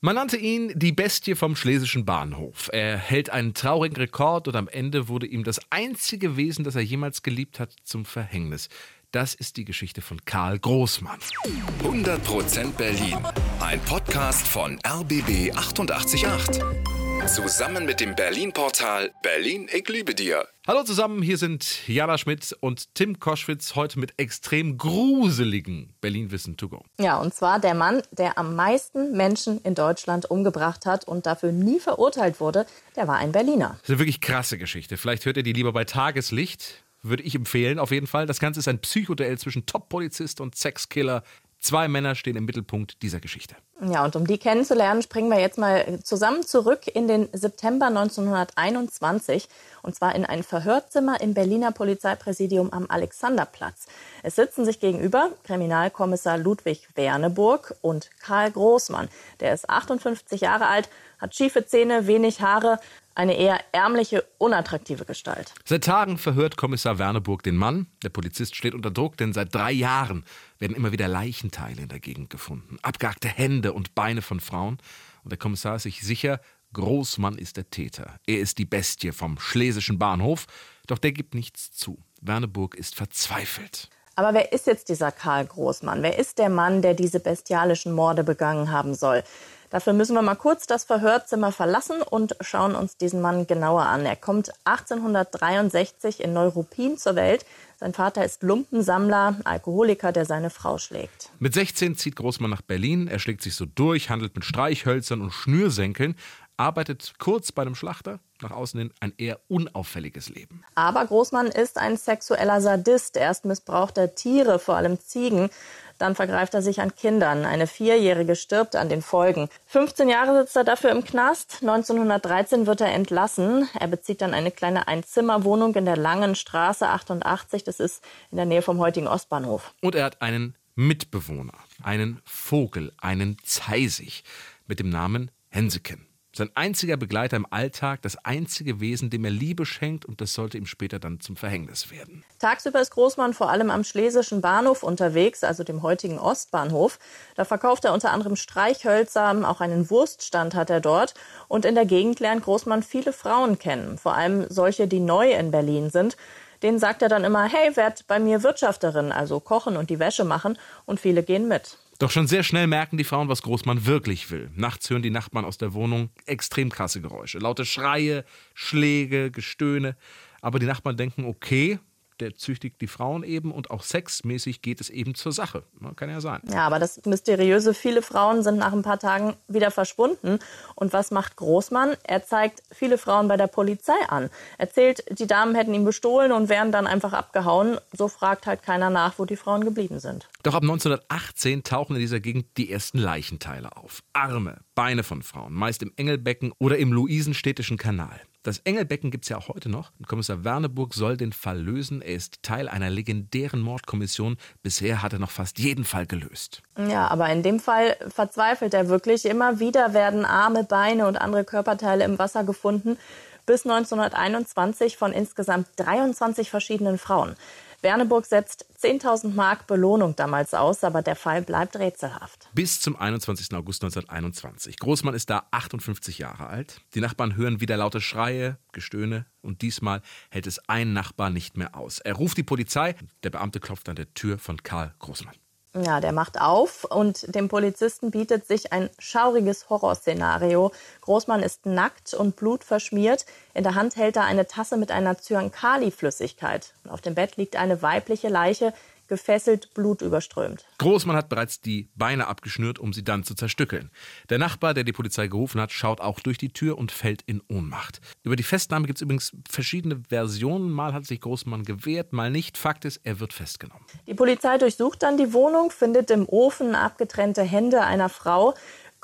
Man nannte ihn die Bestie vom schlesischen Bahnhof. Er hält einen traurigen Rekord und am Ende wurde ihm das einzige Wesen, das er jemals geliebt hat, zum Verhängnis. Das ist die Geschichte von Karl Großmann. 100% Berlin. Ein Podcast von RBB 888. Zusammen mit dem Berlin-Portal Berlin, ich liebe dir. Hallo zusammen, hier sind Jana Schmidt und Tim Koschwitz heute mit extrem gruseligen Berlin-Wissen to go. Ja, und zwar der Mann, der am meisten Menschen in Deutschland umgebracht hat und dafür nie verurteilt wurde, der war ein Berliner. Das ist eine wirklich krasse Geschichte. Vielleicht hört ihr die lieber bei Tageslicht. Würde ich empfehlen, auf jeden Fall. Das Ganze ist ein Psychoduell zwischen Top-Polizist und Sexkiller. Zwei Männer stehen im Mittelpunkt dieser Geschichte. Ja, und um die kennenzulernen, springen wir jetzt mal zusammen zurück in den September 1921 und zwar in ein Verhörzimmer im Berliner Polizeipräsidium am Alexanderplatz. Es sitzen sich gegenüber Kriminalkommissar Ludwig Werneburg und Karl Großmann. Der ist 58 Jahre alt, hat schiefe Zähne, wenig Haare, eine eher ärmliche, unattraktive Gestalt. Seit Tagen verhört Kommissar Werneburg den Mann. Der Polizist steht unter Druck, denn seit drei Jahren werden immer wieder Leichenteile in der Gegend gefunden. Abgehackte Hände und Beine von Frauen. Und der Kommissar ist sich sicher, Großmann ist der Täter. Er ist die Bestie vom schlesischen Bahnhof. Doch der gibt nichts zu. Werneburg ist verzweifelt. Aber wer ist jetzt dieser Karl Großmann? Wer ist der Mann, der diese bestialischen Morde begangen haben soll? Dafür müssen wir mal kurz das Verhörzimmer verlassen und schauen uns diesen Mann genauer an. Er kommt 1863 in Neuruppin zur Welt. Sein Vater ist Lumpensammler, Alkoholiker, der seine Frau schlägt. Mit 16 zieht Großmann nach Berlin. Er schlägt sich so durch, handelt mit Streichhölzern und Schnürsenkeln, arbeitet kurz bei einem Schlachter, nach außen hin ein eher unauffälliges Leben. Aber Großmann ist ein sexueller Sadist. Erst missbraucht er Tiere, vor allem Ziegen. Dann vergreift er sich an Kindern. Eine Vierjährige stirbt an den Folgen. 15 Jahre sitzt er dafür im Knast. 1913 wird er entlassen. Er bezieht dann eine kleine Einzimmerwohnung in der Langen Straße 88. Das ist in der Nähe vom heutigen Ostbahnhof. Und er hat einen Mitbewohner, einen Vogel, einen Zeisig mit dem Namen Henseken. Sein einziger Begleiter im Alltag, das einzige Wesen, dem er Liebe schenkt und das sollte ihm später dann zum Verhängnis werden. Tagsüber ist Großmann vor allem am Schlesischen Bahnhof unterwegs, also dem heutigen Ostbahnhof. Da verkauft er unter anderem Streichhölzer, auch einen Wurststand hat er dort. Und in der Gegend lernt Großmann viele Frauen kennen, vor allem solche, die neu in Berlin sind. Denen sagt er dann immer, hey, werd bei mir Wirtschafterin, also kochen und die Wäsche machen. Und viele gehen mit. Doch schon sehr schnell merken die Frauen, was Großmann wirklich will. Nachts hören die Nachbarn aus der Wohnung extrem krasse Geräusche. Laute Schreie, Schläge, Gestöhne. Aber die Nachbarn denken, okay, der züchtigt die Frauen eben und auch sexmäßig geht es eben zur Sache. Kann ja sein. Ja, aber das Mysteriöse, viele Frauen sind nach ein paar Tagen wieder verschwunden. Und was macht Großmann? Er zeigt viele Frauen bei der Polizei an. Erzählt, die Damen hätten ihn bestohlen und wären dann einfach abgehauen. So fragt halt keiner nach, wo die Frauen geblieben sind. Doch ab 1918 tauchen in dieser Gegend die ersten Leichenteile auf. Arme, Beine von Frauen, meist im Engelbecken oder im Luisenstädtischen Kanal. Das Engelbecken gibt es ja auch heute noch. Kommissar Werneburg soll den Fall lösen. Er ist Teil einer legendären Mordkommission. Bisher hat er noch fast jeden Fall gelöst. Ja, aber in dem Fall verzweifelt er wirklich. Immer wieder werden Arme, Beine und andere Körperteile im Wasser gefunden. Bis 1921 von insgesamt 23 verschiedenen Frauen. Werneburg setzt 10.000 Mark Belohnung damals aus, aber der Fall bleibt rätselhaft. Bis zum 21. August 1921. Großmann ist da 58 Jahre alt. Die Nachbarn hören wieder laute Schreie, Gestöhne und diesmal hält es ein Nachbar nicht mehr aus. Er ruft die Polizei. Der Beamte klopft an der Tür von Karl Großmann. Ja, der macht auf und dem Polizisten bietet sich ein schauriges Horrorszenario. Großmann ist nackt und blutverschmiert. In der Hand hält er eine Tasse mit einer Zyankali-Flüssigkeit. Auf dem Bett liegt eine weibliche Leiche, gefesselt, blutüberströmt. Großmann hat bereits die Beine abgeschnürt, um sie dann zu zerstückeln. Der Nachbar, der die Polizei gerufen hat, schaut auch durch die Tür und fällt in Ohnmacht. Über die Festnahme gibt es übrigens verschiedene Versionen. Mal hat sich Großmann gewehrt, mal nicht. Fakt ist, er wird festgenommen. Die Polizei durchsucht dann die Wohnung, findet im Ofen abgetrennte Hände einer Frau.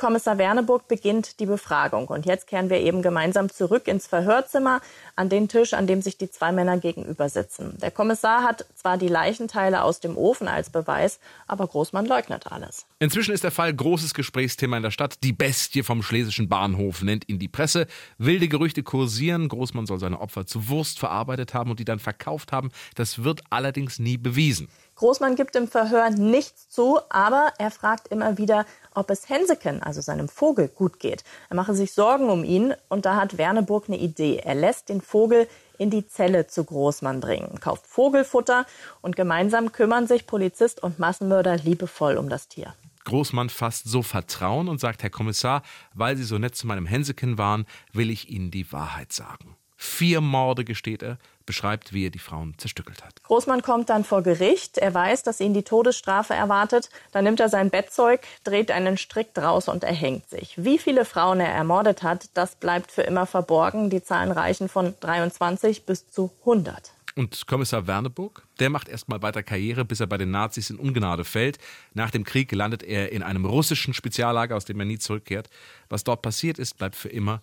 Kommissar Werneburg beginnt die Befragung. Und jetzt kehren wir eben gemeinsam zurück ins Verhörzimmer, an den Tisch, an dem sich die zwei Männer gegenüber sitzen. Der Kommissar hat zwar die Leichenteile aus dem Ofen als Beweis, aber Großmann leugnet alles. Inzwischen ist der Fall großes Gesprächsthema in der Stadt. Die Bestie vom schlesischen Bahnhof nennt ihn die Presse. Wilde Gerüchte kursieren. Großmann soll seine Opfer zu Wurst verarbeitet haben und die dann verkauft haben. Das wird allerdings nie bewiesen. Großmann gibt im Verhör nichts zu, aber er fragt immer wieder, ob es Henseken, also seinem Vogel, gut geht. Er mache sich Sorgen um ihn und da hat Werneburg eine Idee. Er lässt den Vogel in die Zelle zu Großmann bringen, kauft Vogelfutter und gemeinsam kümmern sich Polizist und Massenmörder liebevoll um das Tier. Großmann fasst so Vertrauen und sagt, Herr Kommissar, weil Sie so nett zu meinem Henseken waren, will ich Ihnen die Wahrheit sagen. Vier Morde gesteht er, beschreibt, wie er die Frauen zerstückelt hat. Großmann kommt dann vor Gericht. Er weiß, dass ihn die Todesstrafe erwartet. Dann nimmt er sein Bettzeug, dreht einen Strick draus und erhängt sich. Wie viele Frauen er ermordet hat, das bleibt für immer verborgen. Die Zahlen reichen von 23 bis zu 100. Und Kommissar Werneburg, der macht erstmal weiter Karriere, bis er bei den Nazis in Ungnade fällt. Nach dem Krieg landet er in einem russischen Speziallager, aus dem er nie zurückkehrt. Was dort passiert ist, bleibt für immer